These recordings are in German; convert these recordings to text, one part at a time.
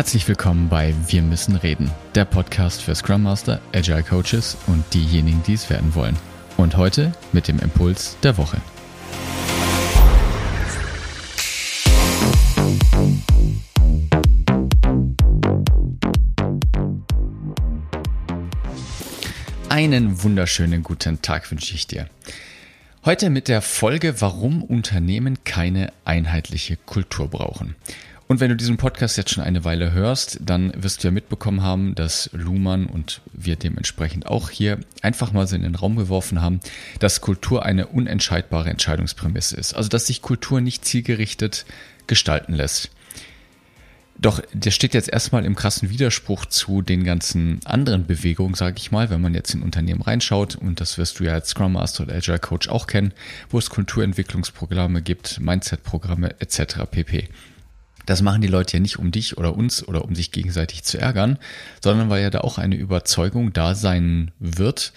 Herzlich willkommen bei Wir müssen reden, der Podcast für Scrum Master, Agile Coaches und diejenigen, die es werden wollen. Und heute mit dem Impuls der Woche. Einen wunderschönen guten Tag wünsche ich dir. Heute mit der Folge, warum Unternehmen keine einheitliche Kultur brauchen. Und wenn du diesen Podcast jetzt schon eine Weile hörst, dann wirst du ja mitbekommen haben, dass Luhmann und wir dementsprechend auch hier einfach mal so in den Raum geworfen haben, dass Kultur eine unentscheidbare Entscheidungsprämisse ist. Also dass sich Kultur nicht zielgerichtet gestalten lässt. Doch der steht jetzt erstmal im krassen Widerspruch zu den ganzen anderen Bewegungen, sage ich mal, wenn man jetzt in Unternehmen reinschaut, und das wirst du ja als Scrum Master oder Agile Coach auch kennen, wo es Kulturentwicklungsprogramme gibt, Mindset-Programme etc. pp. Das machen die Leute ja nicht um dich oder uns oder um sich gegenseitig zu ärgern, sondern weil ja da auch eine Überzeugung da sein wird,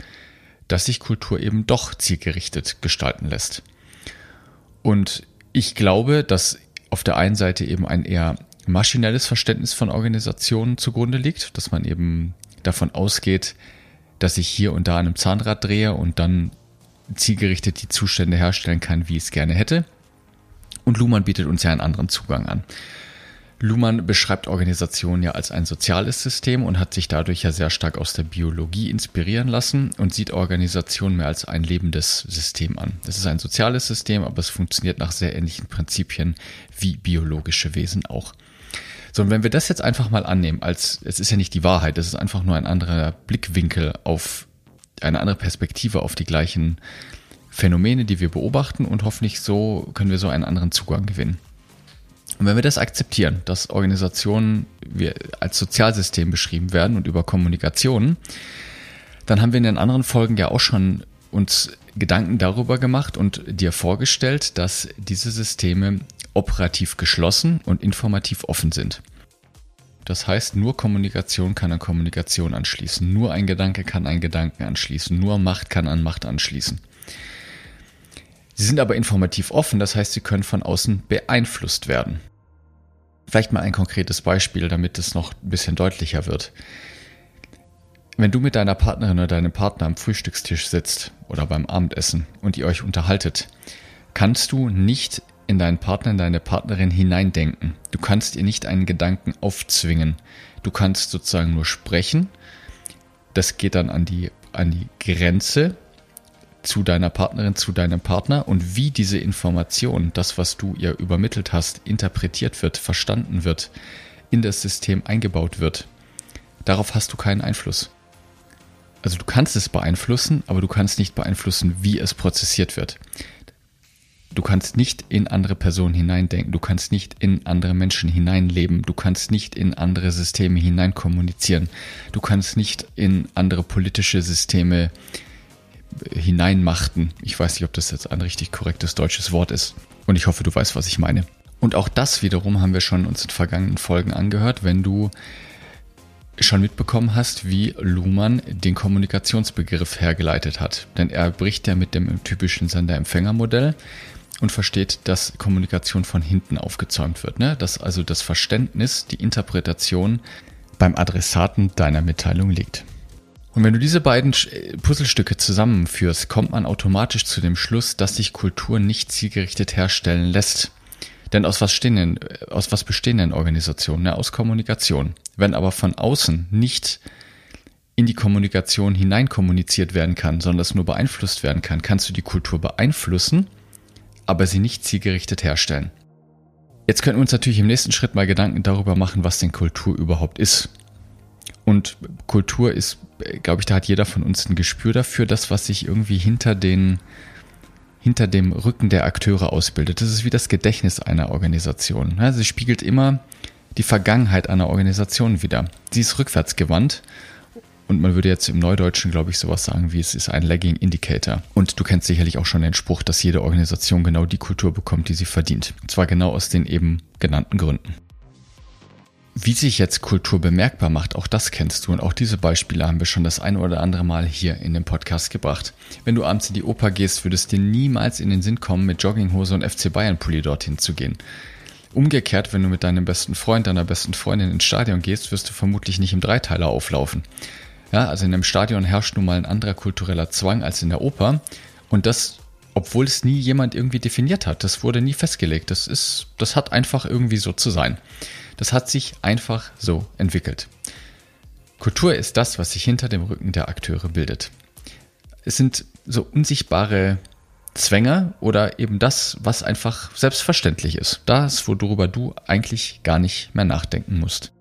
dass sich Kultur eben doch zielgerichtet gestalten lässt. Und ich glaube, dass auf der einen Seite eben ein eher maschinelles Verständnis von Organisationen zugrunde liegt, dass man eben davon ausgeht, dass ich hier und da an einem Zahnrad drehe und dann zielgerichtet die Zustände herstellen kann, wie ich es gerne hätte. Und Luhmann bietet uns ja einen anderen Zugang an. Luhmann beschreibt Organisationen ja als ein soziales System und hat sich dadurch ja sehr stark aus der Biologie inspirieren lassen und sieht Organisationen mehr als ein lebendes System an. Es ist ein soziales System, aber es funktioniert nach sehr ähnlichen Prinzipien wie biologische Wesen auch. So, und wenn wir das jetzt einfach mal annehmen, als es ist ja nicht die Wahrheit, es ist einfach nur ein anderer Blickwinkel auf eine andere Perspektive auf die gleichen Phänomene, die wir beobachten und hoffentlich so können wir so einen anderen Zugang gewinnen. Und wenn wir das akzeptieren, dass Organisationen als Sozialsystem beschrieben werden und über Kommunikation, dann haben wir in den anderen Folgen ja auch schon uns Gedanken darüber gemacht und dir vorgestellt, dass diese Systeme operativ geschlossen und informativ offen sind. Das heißt, nur Kommunikation kann an Kommunikation anschließen, nur ein Gedanke kann an Gedanken anschließen, nur Macht kann an Macht anschließen. Sie sind aber informativ offen, das heißt, sie können von außen beeinflusst werden. Vielleicht mal ein konkretes Beispiel, damit es noch ein bisschen deutlicher wird. Wenn du mit deiner Partnerin oder deinem Partner am Frühstückstisch sitzt oder beim Abendessen und ihr euch unterhaltet, kannst du nicht in deinen Partner, in deine Partnerin hineindenken. Du kannst ihr nicht einen Gedanken aufzwingen. Du kannst sozusagen nur sprechen. Das geht dann an die, an die Grenze zu deiner Partnerin, zu deinem Partner und wie diese Information, das, was du ihr übermittelt hast, interpretiert wird, verstanden wird, in das System eingebaut wird. Darauf hast du keinen Einfluss. Also du kannst es beeinflussen, aber du kannst nicht beeinflussen, wie es prozessiert wird. Du kannst nicht in andere Personen hineindenken, du kannst nicht in andere Menschen hineinleben, du kannst nicht in andere Systeme hineinkommunizieren, du kannst nicht in andere politische Systeme hineinmachten. Ich weiß nicht, ob das jetzt ein richtig korrektes deutsches Wort ist. Und ich hoffe, du weißt, was ich meine. Und auch das wiederum haben wir schon uns in vergangenen Folgen angehört, wenn du schon mitbekommen hast, wie Luhmann den Kommunikationsbegriff hergeleitet hat. Denn er bricht ja mit dem typischen Sender-Empfänger-Modell und versteht, dass Kommunikation von hinten aufgezäumt wird. Ne? Dass also das Verständnis, die Interpretation beim Adressaten deiner Mitteilung liegt. Und wenn du diese beiden Puzzlestücke zusammenführst, kommt man automatisch zu dem Schluss, dass sich Kultur nicht zielgerichtet herstellen lässt. Denn aus was, stehen denn, äh, aus was bestehen denn Organisationen? Ja, aus Kommunikation. Wenn aber von außen nicht in die Kommunikation hinein kommuniziert werden kann, sondern es nur beeinflusst werden kann, kannst du die Kultur beeinflussen, aber sie nicht zielgerichtet herstellen. Jetzt können wir uns natürlich im nächsten Schritt mal Gedanken darüber machen, was denn Kultur überhaupt ist. Und Kultur ist, glaube ich, da hat jeder von uns ein Gespür dafür, das, was sich irgendwie hinter den, hinter dem Rücken der Akteure ausbildet. Das ist wie das Gedächtnis einer Organisation. Sie spiegelt immer die Vergangenheit einer Organisation wieder. Sie ist rückwärtsgewandt und man würde jetzt im Neudeutschen, glaube ich, sowas sagen wie es ist ein Lagging Indicator. Und du kennst sicherlich auch schon den Spruch, dass jede Organisation genau die Kultur bekommt, die sie verdient. Und zwar genau aus den eben genannten Gründen. Wie sich jetzt Kultur bemerkbar macht, auch das kennst du und auch diese Beispiele haben wir schon das ein oder andere Mal hier in dem Podcast gebracht. Wenn du abends in die Oper gehst, würdest dir niemals in den Sinn kommen, mit Jogginghose und FC Bayern Pulli dorthin zu gehen. Umgekehrt, wenn du mit deinem besten Freund, deiner besten Freundin ins Stadion gehst, wirst du vermutlich nicht im Dreiteiler auflaufen. Ja, also in einem Stadion herrscht nun mal ein anderer kultureller Zwang als in der Oper. Und das, obwohl es nie jemand irgendwie definiert hat. Das wurde nie festgelegt. Das ist, das hat einfach irgendwie so zu sein. Das hat sich einfach so entwickelt. Kultur ist das, was sich hinter dem Rücken der Akteure bildet. Es sind so unsichtbare Zwänge oder eben das, was einfach selbstverständlich ist. Das, worüber du eigentlich gar nicht mehr nachdenken musst.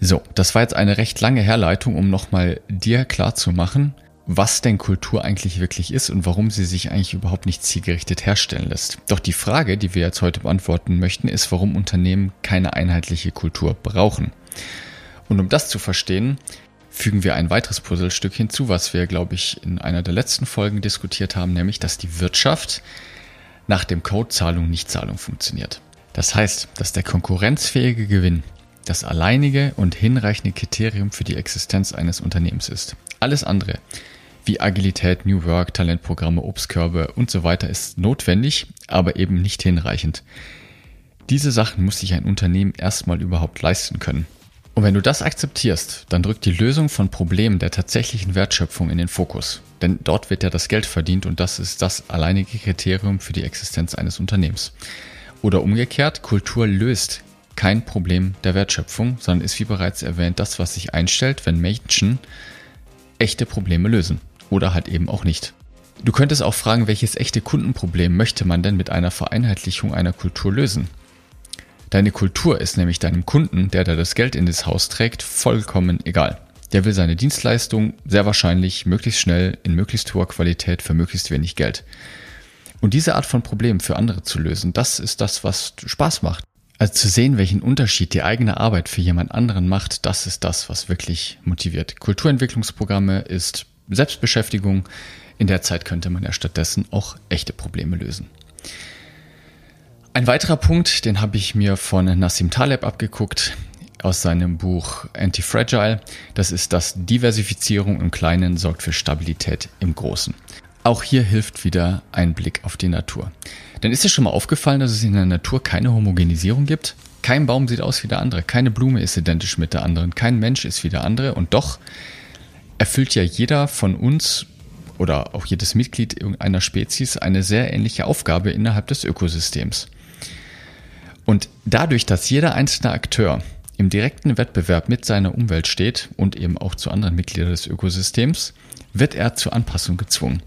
So, das war jetzt eine recht lange Herleitung, um nochmal dir klar zu machen, was denn Kultur eigentlich wirklich ist und warum sie sich eigentlich überhaupt nicht zielgerichtet herstellen lässt. Doch die Frage, die wir jetzt heute beantworten möchten, ist, warum Unternehmen keine einheitliche Kultur brauchen. Und um das zu verstehen, fügen wir ein weiteres Puzzlestück hinzu, was wir, glaube ich, in einer der letzten Folgen diskutiert haben, nämlich, dass die Wirtschaft nach dem Code Zahlung-Nicht-Zahlung funktioniert. Das heißt, dass der konkurrenzfähige Gewinn das alleinige und hinreichende Kriterium für die Existenz eines Unternehmens ist. Alles andere, wie Agilität, New Work, Talentprogramme, Obstkörbe und so weiter, ist notwendig, aber eben nicht hinreichend. Diese Sachen muss sich ein Unternehmen erstmal überhaupt leisten können. Und wenn du das akzeptierst, dann drückt die Lösung von Problemen der tatsächlichen Wertschöpfung in den Fokus. Denn dort wird ja das Geld verdient und das ist das alleinige Kriterium für die Existenz eines Unternehmens. Oder umgekehrt, Kultur löst kein Problem der Wertschöpfung, sondern ist wie bereits erwähnt das, was sich einstellt, wenn Menschen echte Probleme lösen. Oder halt eben auch nicht. Du könntest auch fragen, welches echte Kundenproblem möchte man denn mit einer Vereinheitlichung einer Kultur lösen? Deine Kultur ist nämlich deinem Kunden, der da das Geld in das Haus trägt, vollkommen egal. Der will seine Dienstleistung sehr wahrscheinlich möglichst schnell in möglichst hoher Qualität für möglichst wenig Geld. Und diese Art von Problemen für andere zu lösen, das ist das, was Spaß macht. Also zu sehen, welchen Unterschied die eigene Arbeit für jemand anderen macht, das ist das, was wirklich motiviert. Kulturentwicklungsprogramme ist Selbstbeschäftigung. In der Zeit könnte man ja stattdessen auch echte Probleme lösen. Ein weiterer Punkt, den habe ich mir von Nassim Taleb abgeguckt aus seinem Buch Anti-Fragile. Das ist, dass Diversifizierung im Kleinen sorgt für Stabilität im Großen. Auch hier hilft wieder ein Blick auf die Natur. Denn ist dir schon mal aufgefallen, dass es in der Natur keine Homogenisierung gibt? Kein Baum sieht aus wie der andere, keine Blume ist identisch mit der anderen, kein Mensch ist wie der andere und doch erfüllt ja jeder von uns oder auch jedes Mitglied irgendeiner Spezies eine sehr ähnliche Aufgabe innerhalb des Ökosystems. Und dadurch, dass jeder einzelne Akteur im direkten Wettbewerb mit seiner Umwelt steht und eben auch zu anderen Mitgliedern des Ökosystems, wird er zur Anpassung gezwungen.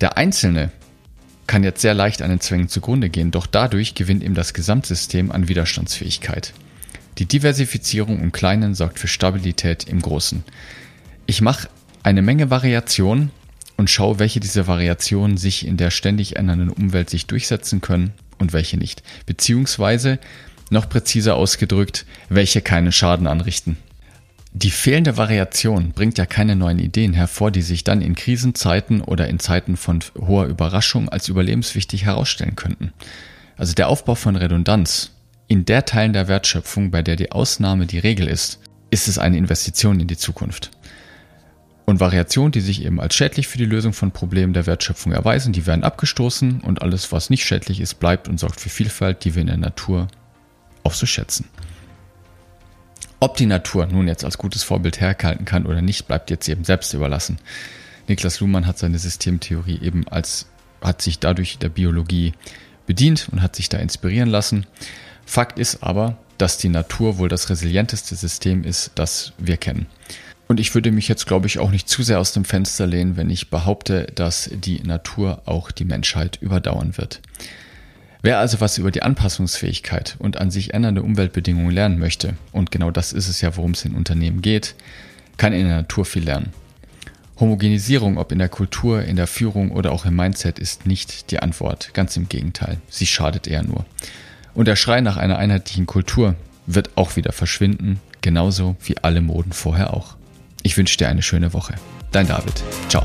Der Einzelne kann jetzt sehr leicht an den Zwängen zugrunde gehen, doch dadurch gewinnt ihm das Gesamtsystem an Widerstandsfähigkeit. Die Diversifizierung im Kleinen sorgt für Stabilität im Großen. Ich mache eine Menge Variationen und schaue, welche dieser Variationen sich in der ständig ändernden Umwelt sich durchsetzen können und welche nicht. Beziehungsweise, noch präziser ausgedrückt, welche keinen Schaden anrichten. Die fehlende Variation bringt ja keine neuen Ideen hervor, die sich dann in Krisenzeiten oder in Zeiten von hoher Überraschung als überlebenswichtig herausstellen könnten. Also der Aufbau von Redundanz in der Teilen der Wertschöpfung, bei der die Ausnahme die Regel ist, ist es eine Investition in die Zukunft. Und Variationen, die sich eben als schädlich für die Lösung von Problemen der Wertschöpfung erweisen, die werden abgestoßen und alles, was nicht schädlich ist, bleibt und sorgt für Vielfalt, die wir in der Natur auch so schätzen. Ob die Natur nun jetzt als gutes Vorbild herhalten kann oder nicht, bleibt jetzt eben selbst überlassen. Niklas Luhmann hat seine Systemtheorie eben als, hat sich dadurch der Biologie bedient und hat sich da inspirieren lassen. Fakt ist aber, dass die Natur wohl das resilienteste System ist, das wir kennen. Und ich würde mich jetzt, glaube ich, auch nicht zu sehr aus dem Fenster lehnen, wenn ich behaupte, dass die Natur auch die Menschheit überdauern wird. Wer also was über die Anpassungsfähigkeit und an sich ändernde Umweltbedingungen lernen möchte, und genau das ist es ja, worum es in Unternehmen geht, kann in der Natur viel lernen. Homogenisierung, ob in der Kultur, in der Führung oder auch im Mindset, ist nicht die Antwort. Ganz im Gegenteil, sie schadet eher nur. Und der Schrei nach einer einheitlichen Kultur wird auch wieder verschwinden, genauso wie alle Moden vorher auch. Ich wünsche dir eine schöne Woche. Dein David. Ciao.